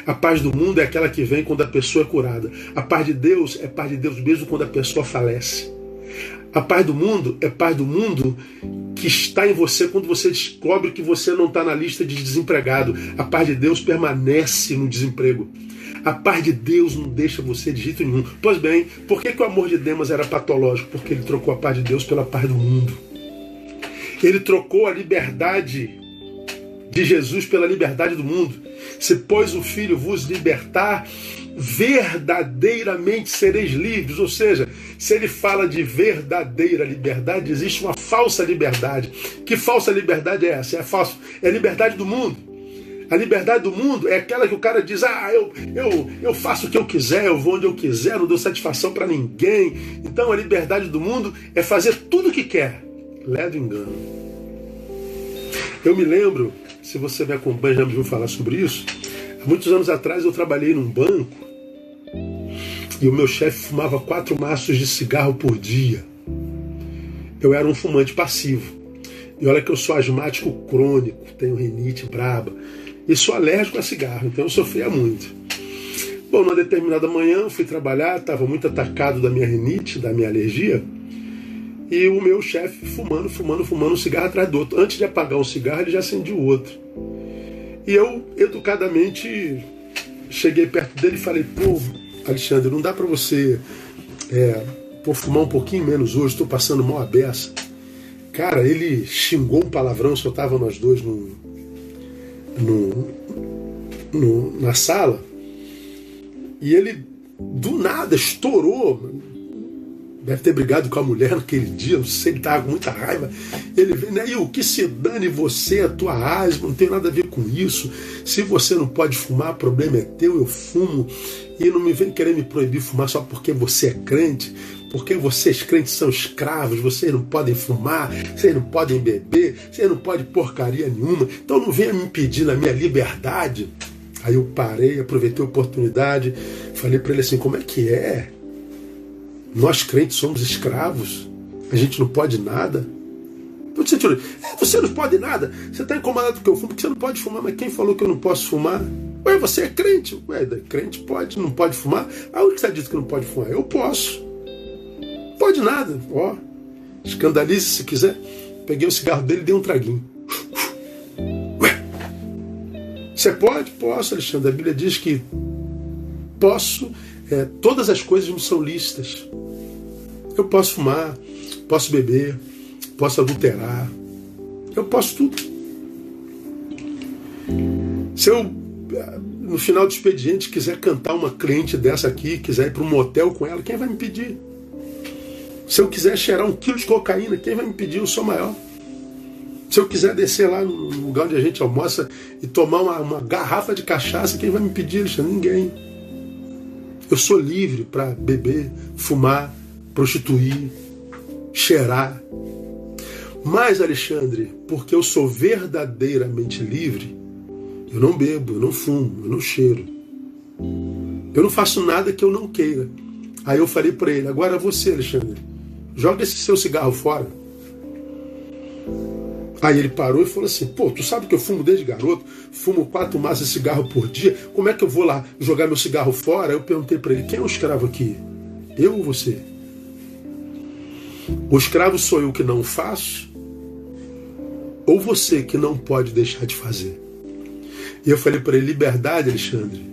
A paz do mundo é aquela que vem quando a pessoa é curada. A paz de Deus é paz de Deus mesmo quando a pessoa falece. A paz do mundo é paz do mundo que está em você quando você descobre que você não está na lista de desempregado. A paz de Deus permanece no desemprego. A paz de Deus não deixa você de jeito nenhum. Pois bem, por que, que o amor de Demas era patológico? Porque ele trocou a paz de Deus pela paz do mundo. Ele trocou a liberdade de Jesus pela liberdade do mundo. Se, pois, o Filho vos libertar, verdadeiramente sereis livres. Ou seja, se ele fala de verdadeira liberdade, existe uma falsa liberdade. Que falsa liberdade é essa? É falso. É a liberdade do mundo. A liberdade do mundo é aquela que o cara diz: ah, eu, eu, eu faço o que eu quiser, eu vou onde eu quiser, não dou satisfação para ninguém. Então a liberdade do mundo é fazer tudo o que quer. Leva engano. Eu me lembro, se você me acompanha, já me viu falar sobre isso. Há muitos anos atrás eu trabalhei num banco e o meu chefe fumava quatro maços de cigarro por dia. Eu era um fumante passivo. E olha que eu sou asmático crônico, tenho rinite braba e sou alérgico a cigarro, então eu sofria muito. Bom, numa determinada manhã fui trabalhar, estava muito atacado da minha rinite, da minha alergia, e o meu chefe fumando, fumando, fumando um cigarro atrás do outro. Antes de apagar um cigarro, ele já acendia o outro. E eu, educadamente, cheguei perto dele e falei: pô, Alexandre, não dá para você é, pô, fumar um pouquinho menos hoje, estou passando mal a beça. Cara, ele xingou um palavrão, só tava nós dois no, no, no, na sala, e ele do nada estourou. Deve ter brigado com a mulher naquele dia, não sei, ele estava com muita raiva. Ele vem, né? E o que se dane você, a tua asma, não tem nada a ver com isso. Se você não pode fumar, o problema é teu, eu fumo. E não me vem querer me proibir fumar só porque você é crente, porque vocês crentes são escravos, vocês não podem fumar, vocês não podem beber, vocês não podem porcaria nenhuma. Então não venha me impedir na minha liberdade. Aí eu parei, aproveitei a oportunidade, falei para ele assim: como é que é? Nós crentes somos escravos, a gente não pode nada. Você, é, você não pode nada, você está incomodado porque eu fumo, porque você não pode fumar, mas quem falou que eu não posso fumar? Ué, você é crente. Ué, crente pode, não pode fumar. Aonde está dito que não pode fumar? Eu posso. Pode nada. Ó, escandalize se quiser. Peguei o cigarro dele e dei um traguinho. Ué, você pode? Posso, Alexandre. A Bíblia diz que posso, é, todas as coisas me são lícitas. Eu posso fumar, posso beber, posso adulterar. Eu posso tudo. Se eu no final do expediente, quiser cantar uma cliente dessa aqui, quiser ir para um motel com ela, quem vai me pedir? Se eu quiser cheirar um quilo de cocaína, quem vai me pedir? Eu sou maior. Se eu quiser descer lá no lugar onde a gente almoça e tomar uma, uma garrafa de cachaça, quem vai me pedir, Alexandre? Ninguém. Eu sou livre para beber, fumar, prostituir, cheirar. Mas, Alexandre, porque eu sou verdadeiramente livre, eu não bebo, eu não fumo, eu não cheiro. Eu não faço nada que eu não queira. Aí eu falei para ele: agora você, Alexandre, joga esse seu cigarro fora. Aí ele parou e falou assim: pô, tu sabe que eu fumo desde garoto, fumo quatro maços de cigarro por dia, como é que eu vou lá jogar meu cigarro fora? Eu perguntei para ele: quem é o escravo aqui? Eu ou você? O escravo sou eu que não faço? Ou você que não pode deixar de fazer? E eu falei para ele: liberdade, Alexandre,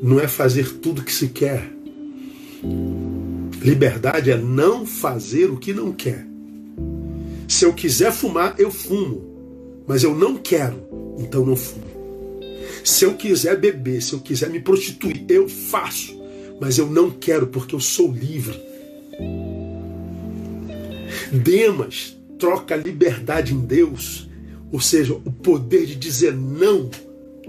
não é fazer tudo que se quer. Liberdade é não fazer o que não quer. Se eu quiser fumar, eu fumo. Mas eu não quero, então não fumo. Se eu quiser beber, se eu quiser me prostituir, eu faço. Mas eu não quero porque eu sou livre. Demas troca liberdade em Deus, ou seja, o poder de dizer não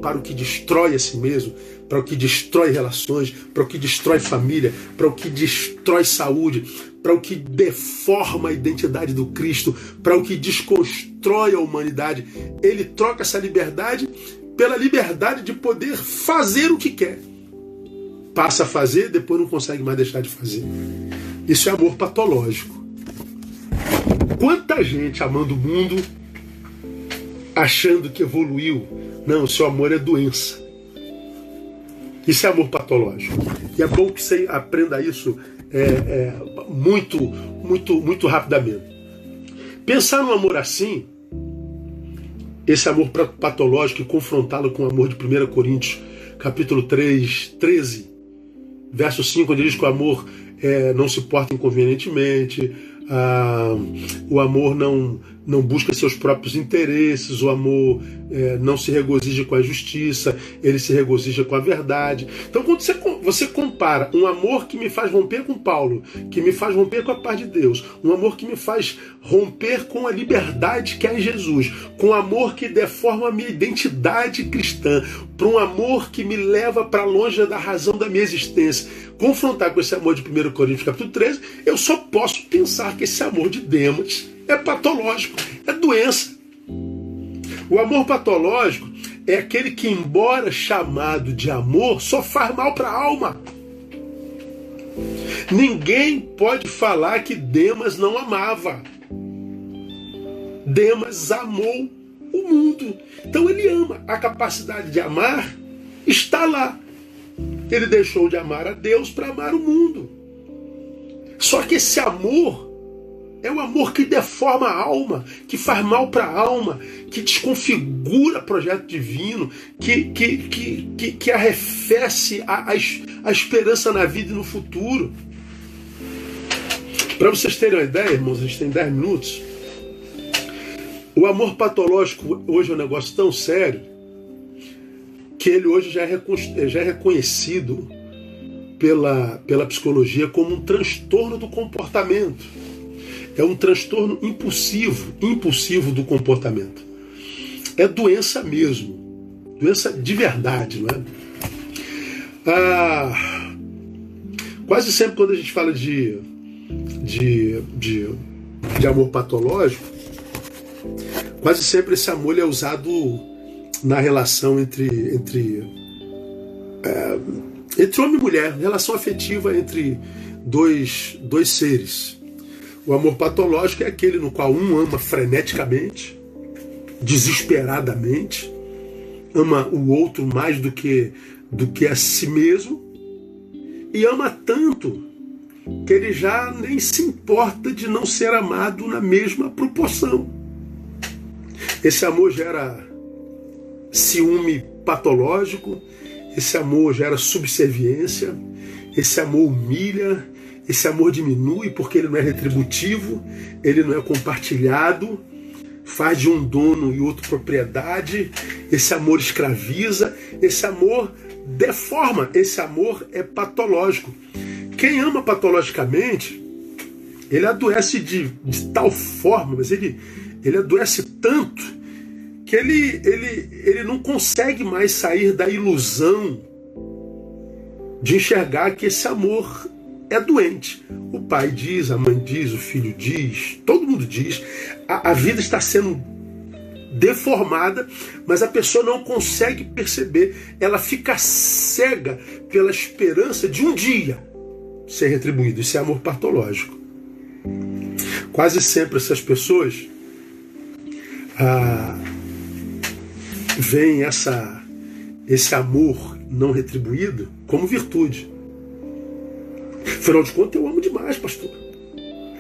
para o que destrói a si mesmo, para o que destrói relações, para o que destrói família, para o que destrói saúde, para o que deforma a identidade do Cristo, para o que desconstrói a humanidade. Ele troca essa liberdade pela liberdade de poder fazer o que quer. Passa a fazer, depois não consegue mais deixar de fazer. Isso é amor patológico. Quanta gente amando o mundo, achando que evoluiu, não, seu amor é doença. Isso é amor patológico. E é bom que você aprenda isso é, é, muito, muito, muito rapidamente. Pensar num amor assim, esse amor patológico e confrontá-lo com o amor de 1 Coríntios, capítulo 3, 13, verso 5, onde diz que o amor é, não se porta inconvenientemente, ah, o amor não, não busca seus próprios interesses, o amor é, não se regozija com a justiça, ele se regozija com a verdade. Então, quando você, você compara um amor que me faz romper com Paulo, que me faz romper com a paz de Deus, um amor que me faz romper com a liberdade que há em Jesus, com um amor que deforma a minha identidade cristã, para um amor que me leva para longe da razão da minha existência, confrontar com esse amor de 1 Coríntios capítulo 13, eu só posso pensar que esse amor de Demas é patológico, é doença. O amor patológico é aquele que, embora chamado de amor, só faz mal para a alma. Ninguém pode falar que Demas não amava. Demas amou o mundo. Então ele ama. A capacidade de amar está lá. Ele deixou de amar a Deus para amar o mundo. Só que esse amor é o amor que deforma a alma, que faz mal para a alma, que desconfigura projeto divino, que, que, que, que, que arrefece a, a, a esperança na vida e no futuro. Para vocês terem uma ideia, irmãos, a gente tem 10 minutos. O amor patológico hoje é um negócio tão sério que ele hoje já é, já é reconhecido pela, pela psicologia como um transtorno do comportamento é um transtorno impulsivo, impulsivo do comportamento. É doença mesmo, doença de verdade, não é? Ah, quase sempre quando a gente fala de, de, de, de amor patológico, quase sempre esse amor é usado na relação entre, entre, é, entre homem e mulher, relação afetiva entre dois, dois seres. O amor patológico é aquele no qual um ama freneticamente, desesperadamente, ama o outro mais do que do que a si mesmo e ama tanto que ele já nem se importa de não ser amado na mesma proporção. Esse amor gera ciúme patológico, esse amor gera subserviência, esse amor humilha, esse amor diminui porque ele não é retributivo, ele não é compartilhado, faz de um dono e outro propriedade. Esse amor escraviza, esse amor deforma, esse amor é patológico. Quem ama patologicamente, ele adoece de, de tal forma, mas ele, ele adoece tanto que ele, ele, ele não consegue mais sair da ilusão de enxergar que esse amor é doente. O pai diz, a mãe diz, o filho diz, todo mundo diz. A, a vida está sendo deformada, mas a pessoa não consegue perceber. Ela fica cega pela esperança de um dia ser retribuído. Isso é amor patológico. Quase sempre essas pessoas ah, veem essa, esse amor não retribuído como virtude. Afinal de contas, eu amo demais, pastor.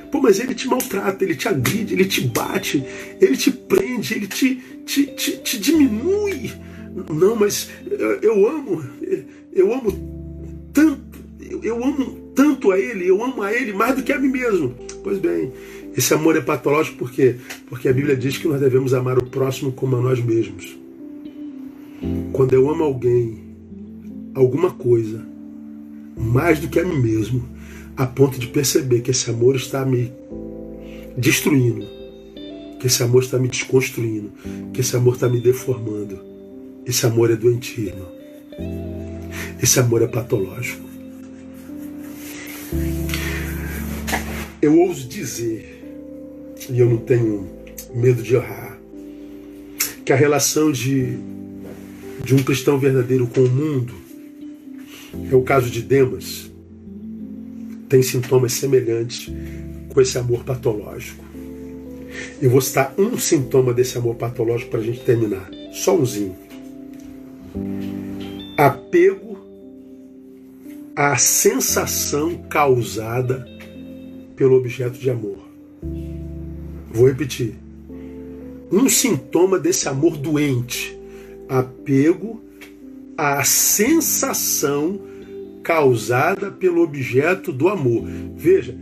Pô, mas ele te maltrata, ele te agride, ele te bate, ele te prende, ele te, te, te, te diminui. Não, mas eu amo, eu amo tanto, eu amo tanto a ele, eu amo a ele mais do que a mim mesmo. Pois bem, esse amor é patológico por quê? Porque a Bíblia diz que nós devemos amar o próximo como a nós mesmos. Quando eu amo alguém, alguma coisa, mais do que a mim mesmo, a ponto de perceber que esse amor está me destruindo, que esse amor está me desconstruindo, que esse amor está me deformando. Esse amor é doentio, irmão. Esse amor é patológico. Eu ouso dizer, e eu não tenho medo de errar, que a relação de, de um cristão verdadeiro com o mundo é o caso de Demas. Tem sintomas semelhantes com esse amor patológico. Eu vou citar um sintoma desse amor patológico para a gente terminar. Só umzinho. Apego à sensação causada pelo objeto de amor. Vou repetir. Um sintoma desse amor doente, apego à sensação causada pelo objeto do amor. Veja,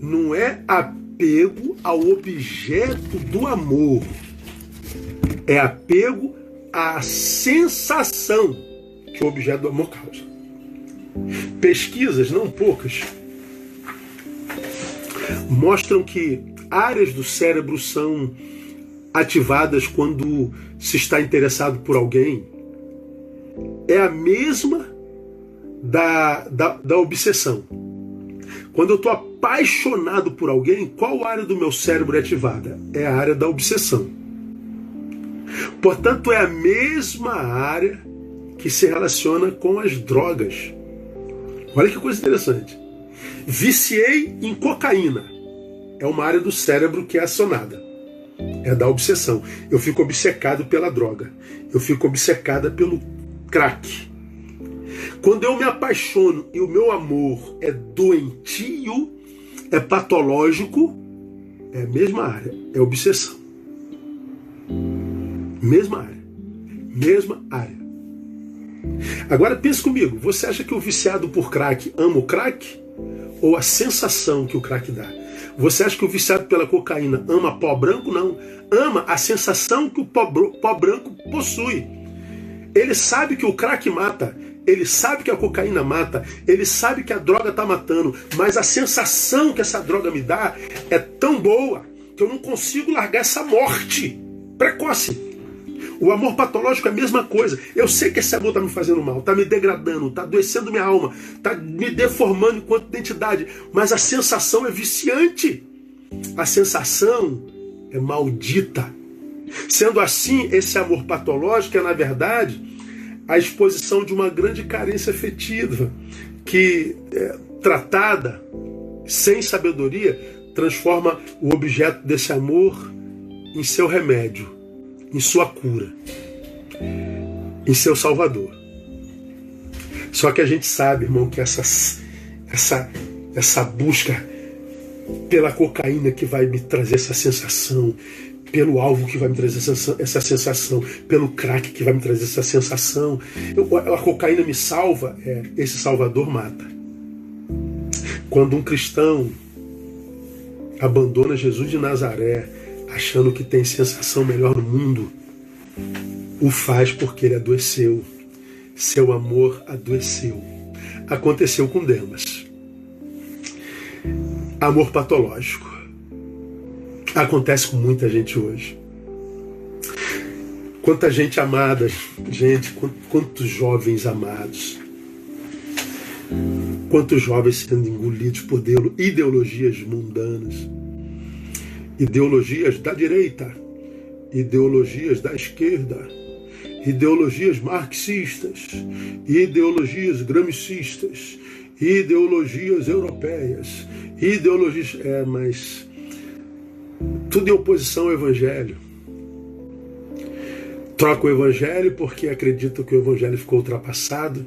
não é apego ao objeto do amor, é apego à sensação que o objeto do amor causa. Pesquisas, não poucas, mostram que áreas do cérebro são ativadas quando se está interessado por alguém. É a mesma da, da, da obsessão. Quando eu estou apaixonado por alguém, qual área do meu cérebro é ativada? É a área da obsessão. Portanto, é a mesma área que se relaciona com as drogas. Olha que coisa interessante. Viciei em cocaína. É uma área do cérebro que é acionada. É da obsessão. Eu fico obcecado pela droga. Eu fico obcecada pelo crack. Quando eu me apaixono e o meu amor é doentio, é patológico, é a mesma área, é obsessão. Mesma área. Mesma área. Agora pense comigo, você acha que o viciado por crack ama o crack? Ou a sensação que o crack dá? Você acha que o viciado pela cocaína ama pó branco? Não. Ama a sensação que o pó, pó branco possui. Ele sabe que o crack mata, ele sabe que a cocaína mata, ele sabe que a droga está matando, mas a sensação que essa droga me dá é tão boa que eu não consigo largar essa morte precoce. O amor patológico é a mesma coisa. Eu sei que esse amor está me fazendo mal, está me degradando, está adoecendo minha alma, está me deformando enquanto identidade, mas a sensação é viciante. A sensação é maldita. Sendo assim, esse amor patológico é, na verdade, a exposição de uma grande carência afetiva, que, é, tratada sem sabedoria, transforma o objeto desse amor em seu remédio em sua cura, em seu Salvador. Só que a gente sabe, irmão, que essa, essa, essa busca pela cocaína que vai me trazer essa sensação, pelo alvo que vai me trazer essa, essa sensação, pelo crack que vai me trazer essa sensação. Eu, a cocaína me salva, é, esse Salvador mata. Quando um cristão abandona Jesus de Nazaré, achando que tem sensação melhor no mundo, o faz porque ele adoeceu. Seu amor adoeceu. Aconteceu com Demas. Amor patológico. Acontece com muita gente hoje. Quanta gente amada, gente, quantos jovens amados. Quantos jovens sendo engolidos por ideologias mundanas ideologias da direita, ideologias da esquerda, ideologias marxistas, ideologias gramicistas, ideologias europeias, ideologias. É, mas tudo em oposição ao Evangelho. Troca o Evangelho porque acredita que o Evangelho ficou ultrapassado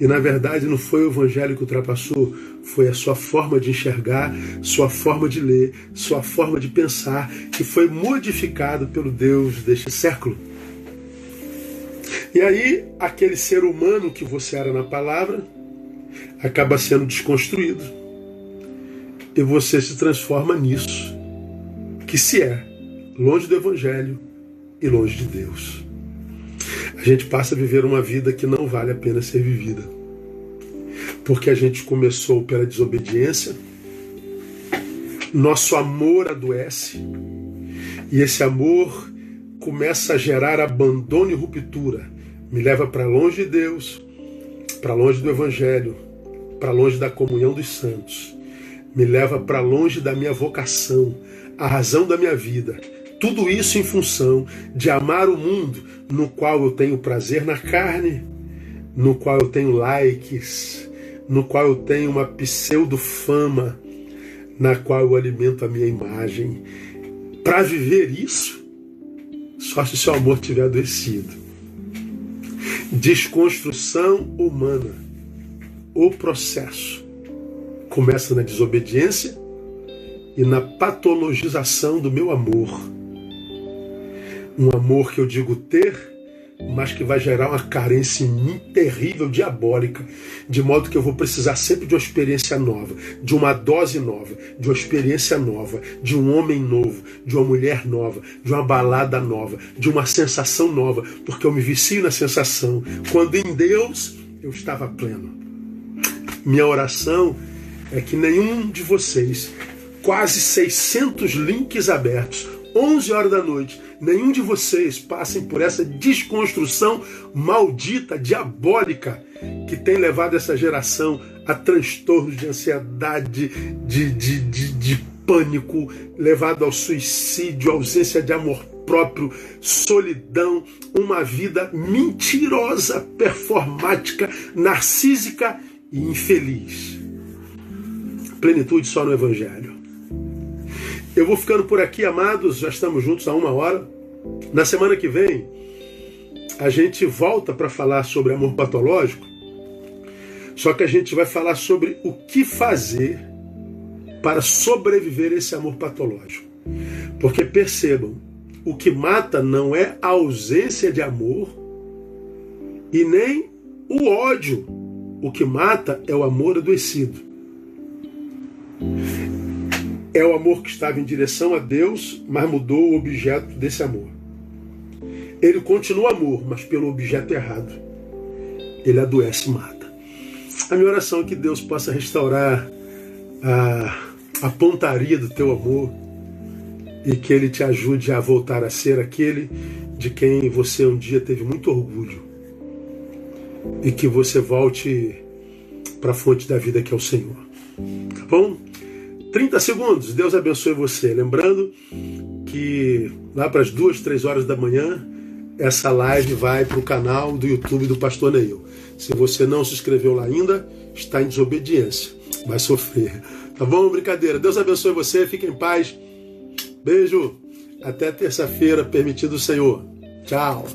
e na verdade não foi o evangelho que ultrapassou, foi a sua forma de enxergar, sua forma de ler, sua forma de pensar, que foi modificado pelo Deus deste século. E aí, aquele ser humano que você era na palavra acaba sendo desconstruído. E você se transforma nisso, que se é longe do Evangelho e longe de Deus a gente passa a viver uma vida que não vale a pena ser vivida. Porque a gente começou pela desobediência, nosso amor adoece, e esse amor começa a gerar abandono e ruptura. Me leva para longe de Deus, para longe do Evangelho, para longe da comunhão dos santos. Me leva para longe da minha vocação, a razão da minha vida tudo isso em função de amar o mundo no qual eu tenho prazer na carne, no qual eu tenho likes, no qual eu tenho uma pseudo-fama, na qual eu alimento a minha imagem. Para viver isso, só se seu amor tiver adoecido. Desconstrução humana. O processo começa na desobediência e na patologização do meu amor. Um amor que eu digo ter, mas que vai gerar uma carência em mim terrível, diabólica, de modo que eu vou precisar sempre de uma experiência nova, de uma dose nova, de uma experiência nova, de um homem novo, de uma mulher nova, de uma balada nova, de uma sensação nova, porque eu me vicio na sensação, quando em Deus eu estava pleno. Minha oração é que nenhum de vocês, quase 600 links abertos, 11 horas da noite, nenhum de vocês passem por essa desconstrução maldita, diabólica, que tem levado essa geração a transtornos de ansiedade, de, de, de, de pânico, levado ao suicídio, ausência de amor próprio, solidão, uma vida mentirosa, performática, narcísica e infeliz. Plenitude só no Evangelho. Eu vou ficando por aqui, amados. Já estamos juntos há uma hora. Na semana que vem, a gente volta para falar sobre amor patológico. Só que a gente vai falar sobre o que fazer para sobreviver esse amor patológico. Porque percebam, o que mata não é a ausência de amor e nem o ódio. O que mata é o amor adoecido. É o amor que estava em direção a Deus, mas mudou o objeto desse amor. Ele continua amor, mas pelo objeto errado. Ele adoece e mata. A minha oração é que Deus possa restaurar a, a pontaria do teu amor e que Ele te ajude a voltar a ser aquele de quem você um dia teve muito orgulho. E que você volte para a fonte da vida que é o Senhor. Tá bom? 30 segundos, Deus abençoe você. Lembrando que lá para as duas, três horas da manhã, essa live vai para o canal do YouTube do Pastor Neil. Se você não se inscreveu lá ainda, está em desobediência. Vai sofrer. Tá bom? Brincadeira. Deus abençoe você. Fique em paz. Beijo. Até terça-feira, permitido o Senhor. Tchau.